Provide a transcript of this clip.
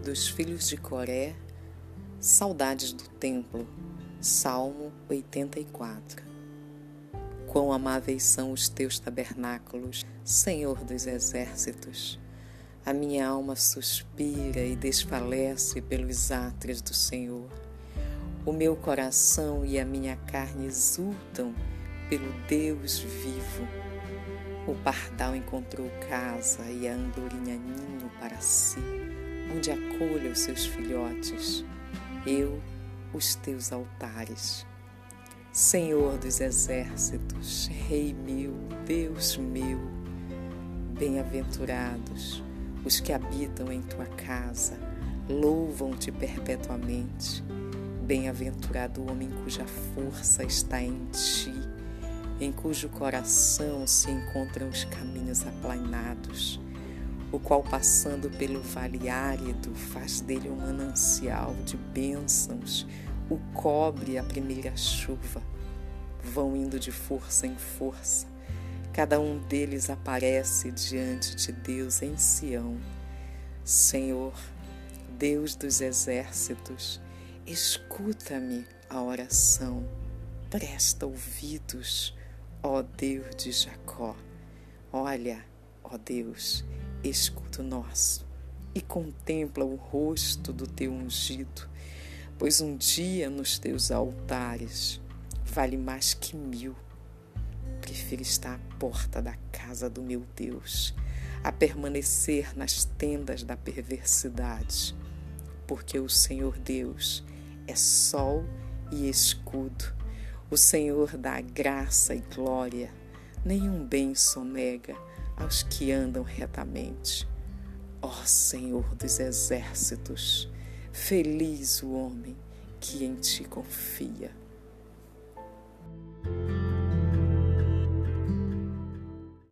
dos filhos de Coré, Saudades do Templo, Salmo 84. Quão amáveis são os teus tabernáculos, Senhor dos exércitos. A minha alma suspira e desfalece pelos átrios do Senhor. O meu coração e a minha carne exultam pelo Deus vivo. O pardal encontrou casa e a andorinha ninho para si, onde acolha os seus filhotes. Eu, os teus altares. Senhor dos exércitos, Rei meu, Deus meu, bem-aventurados os que habitam em tua casa, louvam-te perpetuamente. Bem-aventurado o homem cuja força está em ti em cujo coração se encontram os caminhos aplanados, o qual, passando pelo vale árido, faz dele um manancial de bênçãos, o cobre a primeira chuva. Vão indo de força em força, cada um deles aparece diante de Deus em Sião. Senhor, Deus dos exércitos, escuta-me a oração, presta ouvidos Ó Deus de Jacó, olha, ó Deus, escuta o nosso e contempla o rosto do teu ungido, pois um dia nos teus altares vale mais que mil. Prefiro estar à porta da casa do meu Deus, a permanecer nas tendas da perversidade, porque o Senhor Deus é sol e escudo o Senhor dá graça e glória, nenhum bem sonega aos que andam retamente. Ó Senhor dos exércitos, feliz o homem que em ti confia.